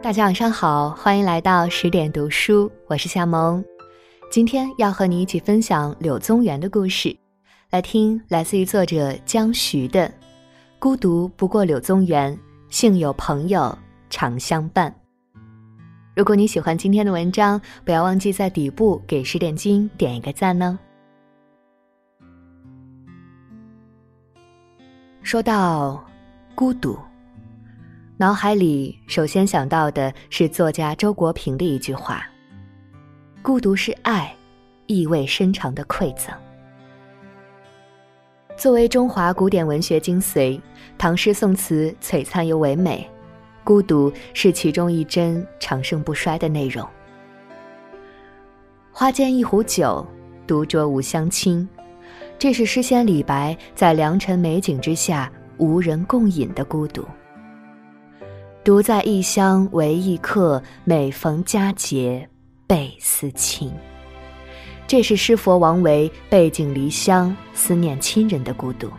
大家晚上好，欢迎来到十点读书，我是夏萌。今天要和你一起分享柳宗元的故事，来听来自于作者江徐的《孤独不过柳宗元，幸有朋友常相伴》。如果你喜欢今天的文章，不要忘记在底部给十点君点一个赞呢。说到孤独。脑海里首先想到的是作家周国平的一句话：“孤独是爱，意味深长的馈赠。”作为中华古典文学精髓，唐诗宋词璀璨又唯美，孤独是其中一针长盛不衰的内容。花间一壶酒，独酌无相亲，这是诗仙李白在良辰美景之下无人共饮的孤独。独在异乡为异客，每逢佳节倍思亲。这是诗佛王维背井离乡、思念亲人的孤独。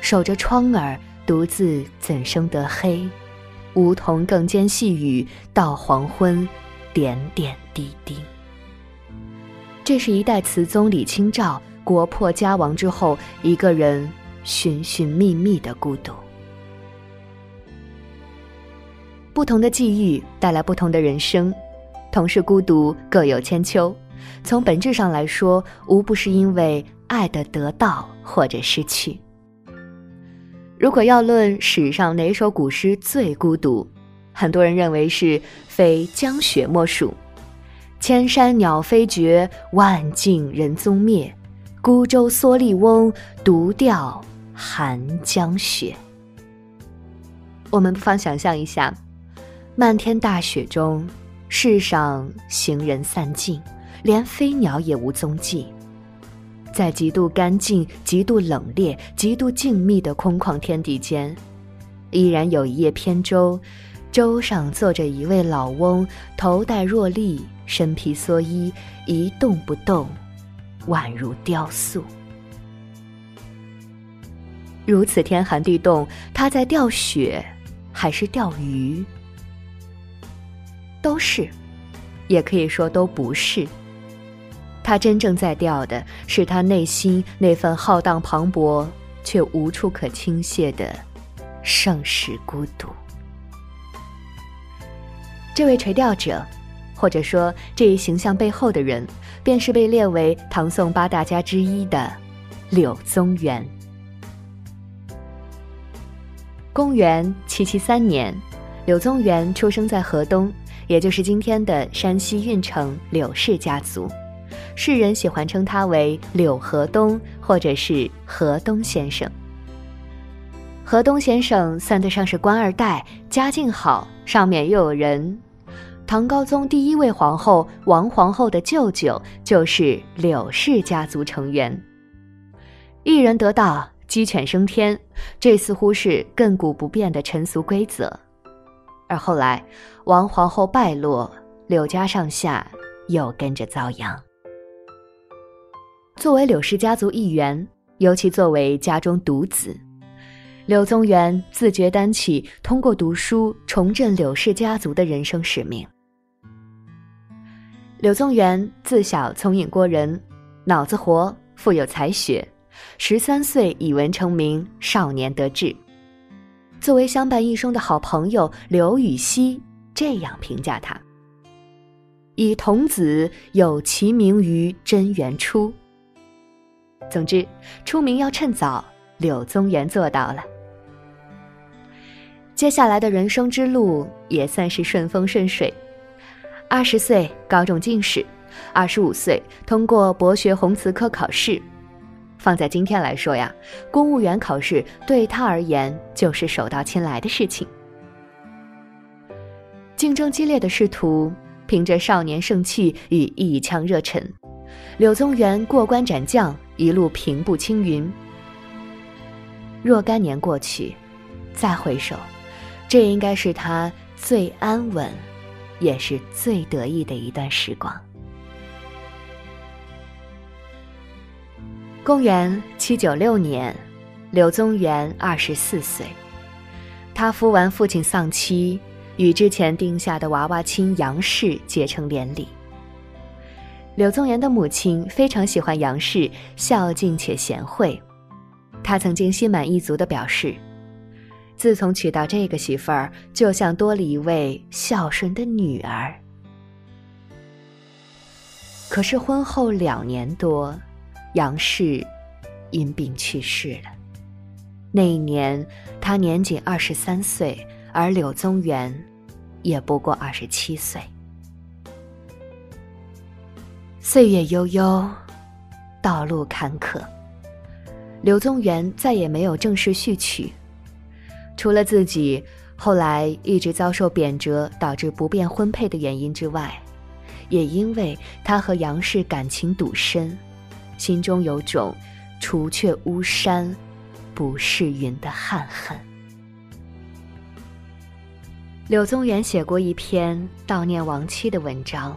守着窗儿，独自怎生得黑？梧桐更兼细雨，到黄昏，点点滴滴。这是一代词宗李清照国破家亡之后，一个人寻寻觅觅的孤独。不同的际遇带来不同的人生，同是孤独，各有千秋。从本质上来说，无不是因为爱的得到或者失去。如果要论史上哪首古诗最孤独，很多人认为是非江雪莫属。千山鸟飞绝，万径人踪灭，孤舟蓑笠翁，独钓寒江雪。我们不妨想象一下。漫天大雪中，世上行人散尽，连飞鸟也无踪迹。在极度干净、极度冷冽、极度静谧的空旷天地间，依然有一叶扁舟，舟上坐着一位老翁，头戴若笠，身披蓑衣，一动不动，宛如雕塑。如此天寒地冻，他在钓雪，还是钓鱼？都是，也可以说都不是。他真正在钓的是他内心那份浩荡磅礴却无处可倾泻的盛世孤独。这位垂钓者，或者说这一形象背后的人，便是被列为唐宋八大家之一的柳宗元。公元七七三年，柳宗元出生在河东。也就是今天的山西运城柳氏家族，世人喜欢称他为柳河东，或者是河东先生。河东先生算得上是官二代，家境好，上面又有人。唐高宗第一位皇后王皇后的舅舅就是柳氏家族成员。一人得道，鸡犬升天，这似乎是亘古不变的陈俗规则。而后来，王皇后败落，柳家上下又跟着遭殃。作为柳氏家族一员，尤其作为家中独子，柳宗元自觉担起通过读书重振柳氏家族的人生使命。柳宗元自小聪颖过人，脑子活，富有才学，十三岁以文成名，少年得志。作为相伴一生的好朋友，刘禹锡这样评价他：“以童子有其名于贞元初。”总之，出名要趁早，柳宗元做到了。接下来的人生之路也算是顺风顺水。二十岁高中进士，二十五岁通过博学鸿词科考试。放在今天来说呀，公务员考试对他而言就是手到擒来的事情。竞争激烈的仕途，凭着少年盛气与一腔热忱，柳宗元过关斩将，一路平步青云。若干年过去，再回首，这应该是他最安稳，也是最得意的一段时光。公元七九六年，柳宗元二十四岁，他扶完父亲丧妻，与之前定下的娃娃亲杨氏结成连理。柳宗元的母亲非常喜欢杨氏，孝敬且贤惠。他曾经心满意足地表示：“自从娶到这个媳妇儿，就像多了一位孝顺的女儿。”可是婚后两年多，杨氏因病去世了。那一年，他年仅二十三岁，而柳宗元也不过二十七岁。岁月悠悠，道路坎坷。柳宗元再也没有正式续娶，除了自己后来一直遭受贬谪导致不便婚配的原因之外，也因为他和杨氏感情笃深，心中有种“除却巫山，不是云”的憾恨。柳宗元写过一篇悼念亡妻的文章。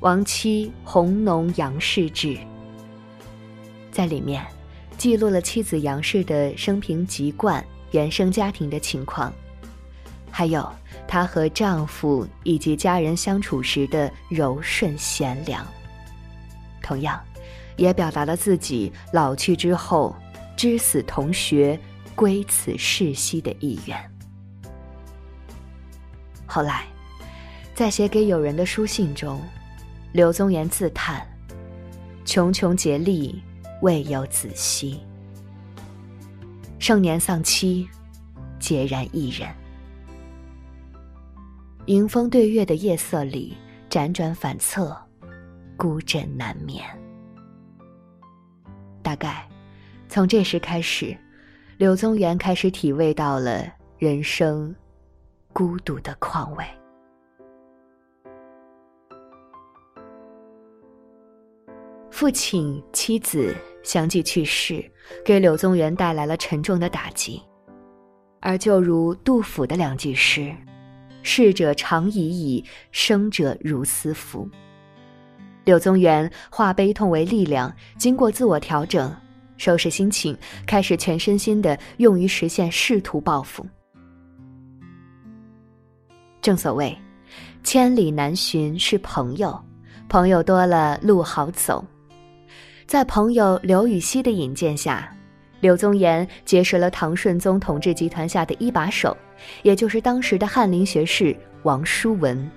亡妻红农杨氏志，在里面记录了妻子杨氏的生平籍贯、原生家庭的情况，还有她和丈夫以及家人相处时的柔顺贤良。同样，也表达了自己老去之后知死同学、归此世兮的意愿。后来，在写给友人的书信中。柳宗元自叹：“穷穷竭力，未有子息。盛年丧妻，孑然一人。迎风对月的夜色里，辗转反侧，孤枕难眠。大概，从这时开始，柳宗元开始体味到了人生孤独的况味。”父亲、妻子相继去世，给柳宗元带来了沉重的打击。而就如杜甫的两句诗：“逝者长已矣，生者如斯夫。”柳宗元化悲痛为力量，经过自我调整，收拾心情，开始全身心的用于实现仕途抱负。正所谓，千里难寻是朋友，朋友多了路好走。在朋友刘禹锡的引荐下，柳宗元结识了唐顺宗统治集团下的一把手，也就是当时的翰林学士王叔文。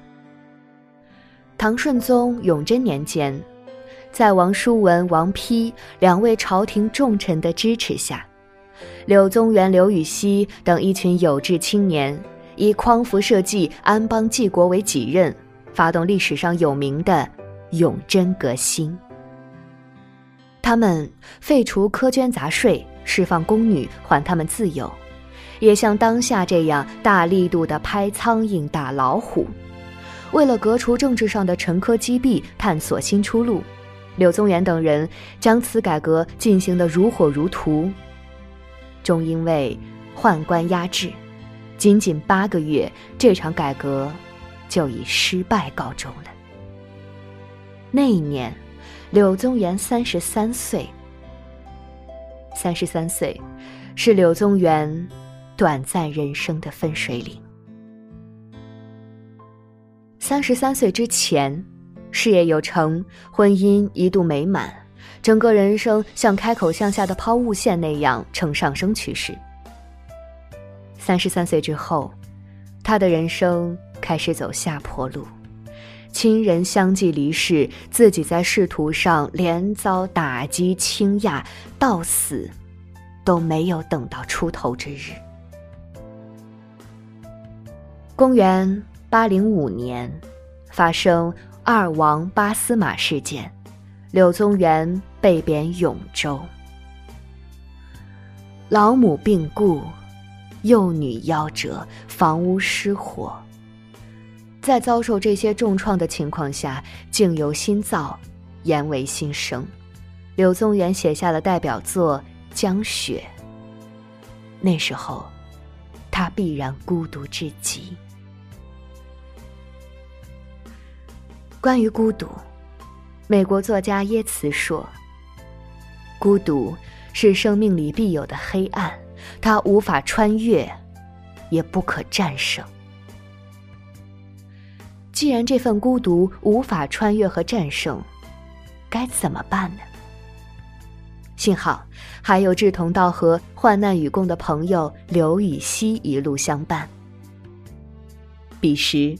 唐顺宗永贞年间，在王叔文、王丕两位朝廷重臣的支持下，柳宗元、刘禹锡等一群有志青年，以匡扶社稷、安邦济国为己任，发动历史上有名的永贞革新。他们废除苛捐杂税，释放宫女，还他们自由，也像当下这样大力度的拍苍蝇、打老虎。为了革除政治上的沉疴积弊，探索新出路，柳宗元等人将此改革进行得如火如荼。终因为宦官压制，仅仅八个月，这场改革就以失败告终了。那一年。柳宗元三十三岁。三十三岁，是柳宗元短暂人生的分水岭。三十三岁之前，事业有成，婚姻一度美满，整个人生像开口向下的抛物线那样呈上升趋势。三十三岁之后，他的人生开始走下坡路。亲人相继离世，自己在仕途上连遭打击倾轧，到死都没有等到出头之日。公元八零五年，发生二王八司马事件，柳宗元被贬永州。老母病故，幼女夭折，房屋失火。在遭受这些重创的情况下，境由心造，言为心生。柳宗元写下了代表作《江雪》。那时候，他必然孤独至极。关于孤独，美国作家耶茨说：“孤独是生命里必有的黑暗，它无法穿越，也不可战胜。既然这份孤独无法穿越和战胜，该怎么办呢？幸好还有志同道合、患难与共的朋友刘禹锡一路相伴。彼时，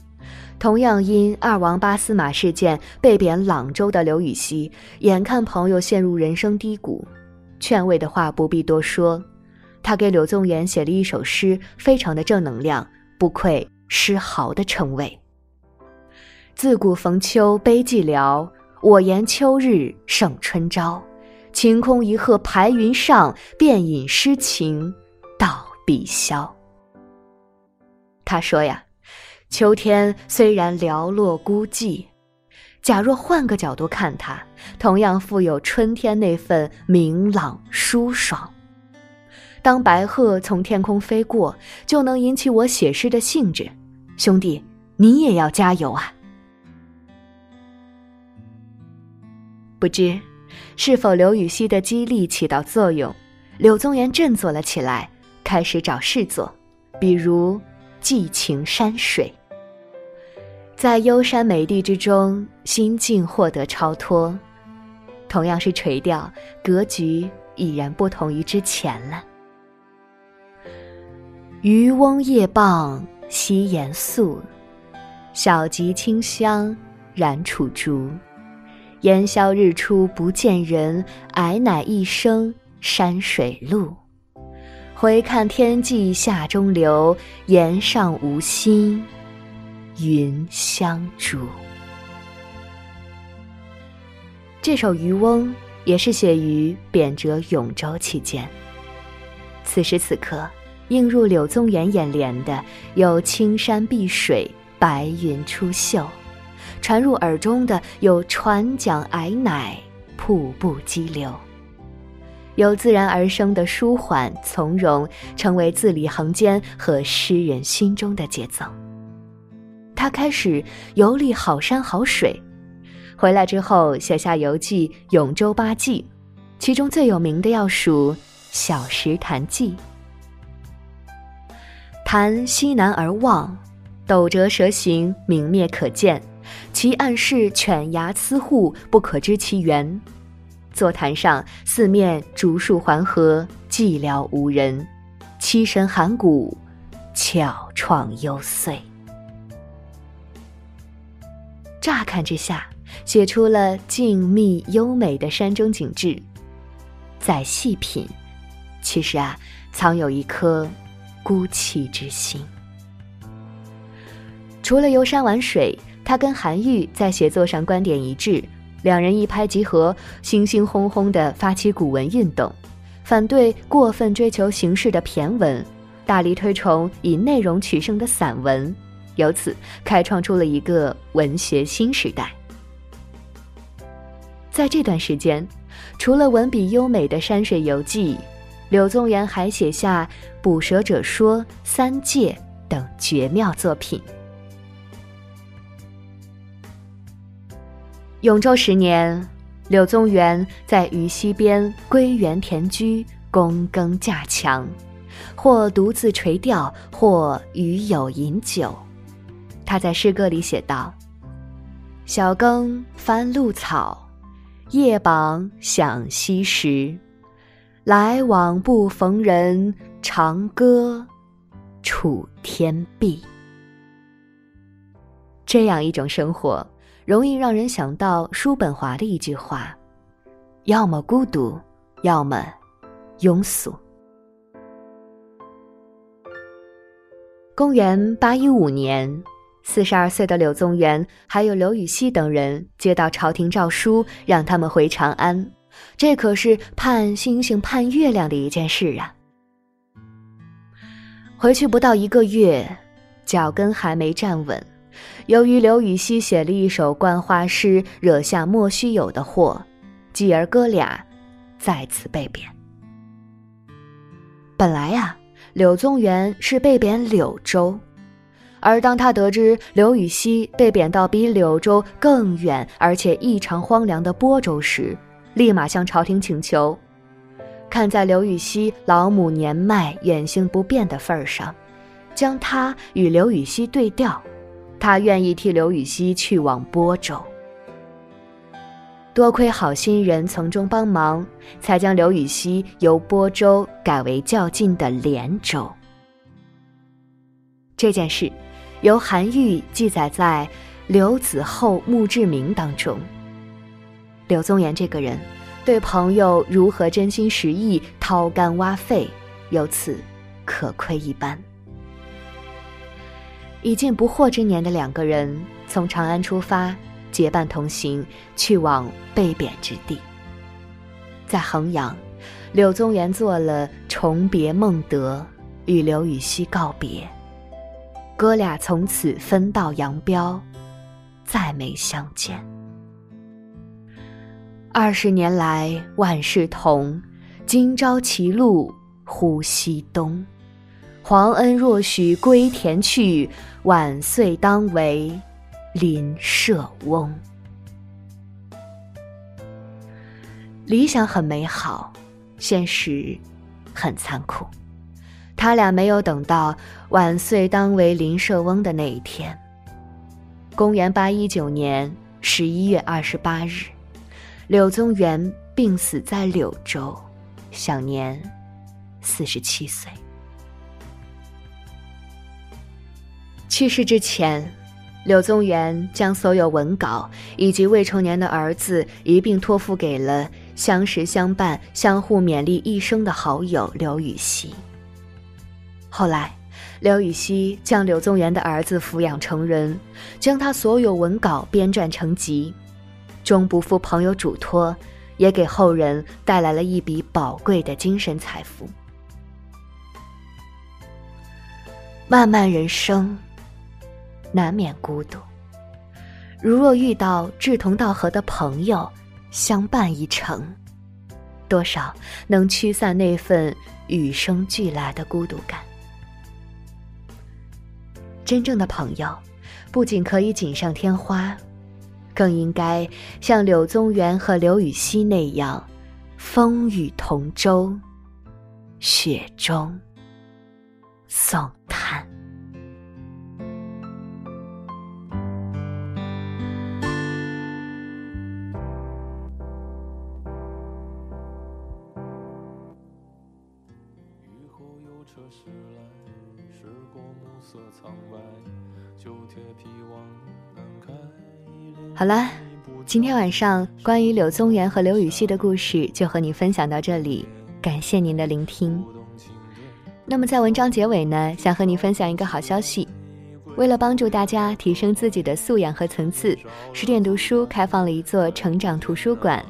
同样因二王八司马事件被贬朗州的刘禹锡，眼看朋友陷入人生低谷，劝慰的话不必多说，他给柳宗元写了一首诗，非常的正能量，不愧诗豪的称谓。自古逢秋悲寂寥，我言秋日胜春朝。晴空一鹤排云上，便引诗情到碧霄。他说呀，秋天虽然寥落孤寂，假若换个角度看它，同样富有春天那份明朗舒爽。当白鹤从天空飞过，就能引起我写诗的兴致。兄弟，你也要加油啊！不知是否刘禹锡的激励起到作用，柳宗元振作了起来，开始找事做，比如寄情山水。在幽山美地之中，心境获得超脱，同样是垂钓，格局已然不同于之前了。渔翁夜傍西岩宿，小楫清香燃楚竹。烟消日出不见人，矮乃一生山水路。回看天际下中流，岩上无心云相逐。这首《渔翁》也是写于贬谪永州期间。此时此刻，映入柳宗元眼帘的有青山碧水，白云出岫。传入耳中的有船桨矮乃，瀑布激流，有自然而生的舒缓从容，成为字里行间和诗人心中的节奏。他开始游历好山好水，回来之后写下游记《永州八记》，其中最有名的要数《小石潭记》。潭西南而望，斗折蛇形，明灭可见。其岸势犬牙疵户，不可知其源。坐潭上，四面竹树环合，寂寥无人。凄神寒骨，巧怆幽邃。乍看之下，写出了静谧优美的山中景致。再细品，其实啊，藏有一颗孤寂之心。除了游山玩水。他跟韩愈在写作上观点一致，两人一拍即合，兴兴轰轰地发起古文运动，反对过分追求形式的骈文，大力推崇以内容取胜的散文，由此开创出了一个文学新时代。在这段时间，除了文笔优美的山水游记，柳宗元还写下《捕蛇者说》《三戒》等绝妙作品。永州十年，柳宗元在渝西边归园田居，躬耕稼强，或独自垂钓，或与友饮酒。他在诗歌里写道：“小耕翻露草，夜傍响溪石。来往不逢人，长歌楚天碧。”这样一种生活。容易让人想到叔本华的一句话：“要么孤独，要么庸俗。”公元八一五年，四十二岁的柳宗元还有刘禹锡等人接到朝廷诏书，让他们回长安。这可是盼星星盼月亮的一件事啊！回去不到一个月，脚跟还没站稳。由于刘禹锡写了一首观花诗，惹下莫须有的祸，继而哥俩再次被贬。本来呀，柳宗元是被贬柳州，而当他得知刘禹锡被贬到比柳州更远而且异常荒凉的播州时，立马向朝廷请求。看在刘禹锡老母年迈、远行不便的份儿上。将他与刘禹锡对调，他愿意替刘禹锡去往播州。多亏好心人从中帮忙，才将刘禹锡由播州改为较近的连州。这件事，由韩愈记载在《刘子厚墓志铭》当中。柳宗元这个人，对朋友如何真心实意、掏肝挖肺，由此可窥一斑。已近不惑之年的两个人，从长安出发，结伴同行，去往被贬之地。在衡阳，柳宗元做了重别孟德，与刘禹锡告别。哥俩从此分道扬镳，再没相见。二十年来万事同，今朝歧路忽西东。皇恩若许归田去，晚岁当为邻舍翁。理想很美好，现实很残酷。他俩没有等到晚岁当为邻舍翁的那一天。公元八一九年十一月二十八日，柳宗元病死在柳州，享年四十七岁。去世之前，柳宗元将所有文稿以及未成年的儿子一并托付给了相识相伴、相互勉励一生的好友刘禹锡。后来，刘禹锡将柳宗元的儿子抚养成人，将他所有文稿编撰成集，终不负朋友嘱托，也给后人带来了一笔宝贵的精神财富。漫漫人生，难免孤独。如若遇到志同道合的朋友，相伴一程，多少能驱散那份与生俱来的孤独感。真正的朋友，不仅可以锦上添花，更应该像柳宗元和刘禹锡那样，风雨同舟，雪中送。好了，今天晚上关于柳宗元和刘禹锡的故事就和你分享到这里，感谢您的聆听。那么在文章结尾呢，想和你分享一个好消息，为了帮助大家提升自己的素养和层次，十点读书开放了一座成长图书馆，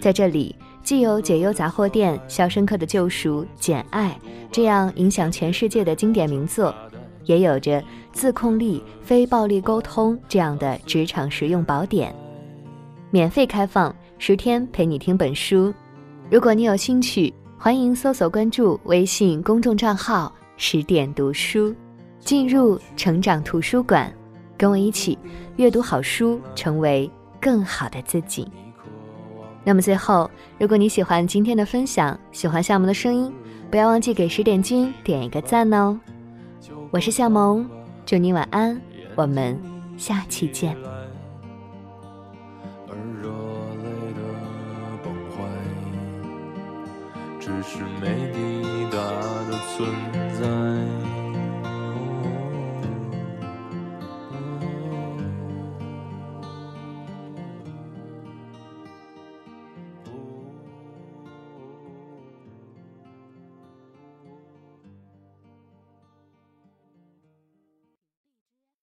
在这里既有解忧杂货店、肖申克的救赎、简爱这样影响全世界的经典名作。也有着自控力、非暴力沟通这样的职场实用宝典，免费开放十天陪你听本书。如果你有兴趣，欢迎搜索关注微信公众账号“十点读书”，进入成长图书馆，跟我一起阅读好书，成为更好的自己。那么最后，如果你喜欢今天的分享，喜欢夏萌的声音，不要忘记给十点君点一个赞哦。我是向萌，祝你晚安，我们下期见。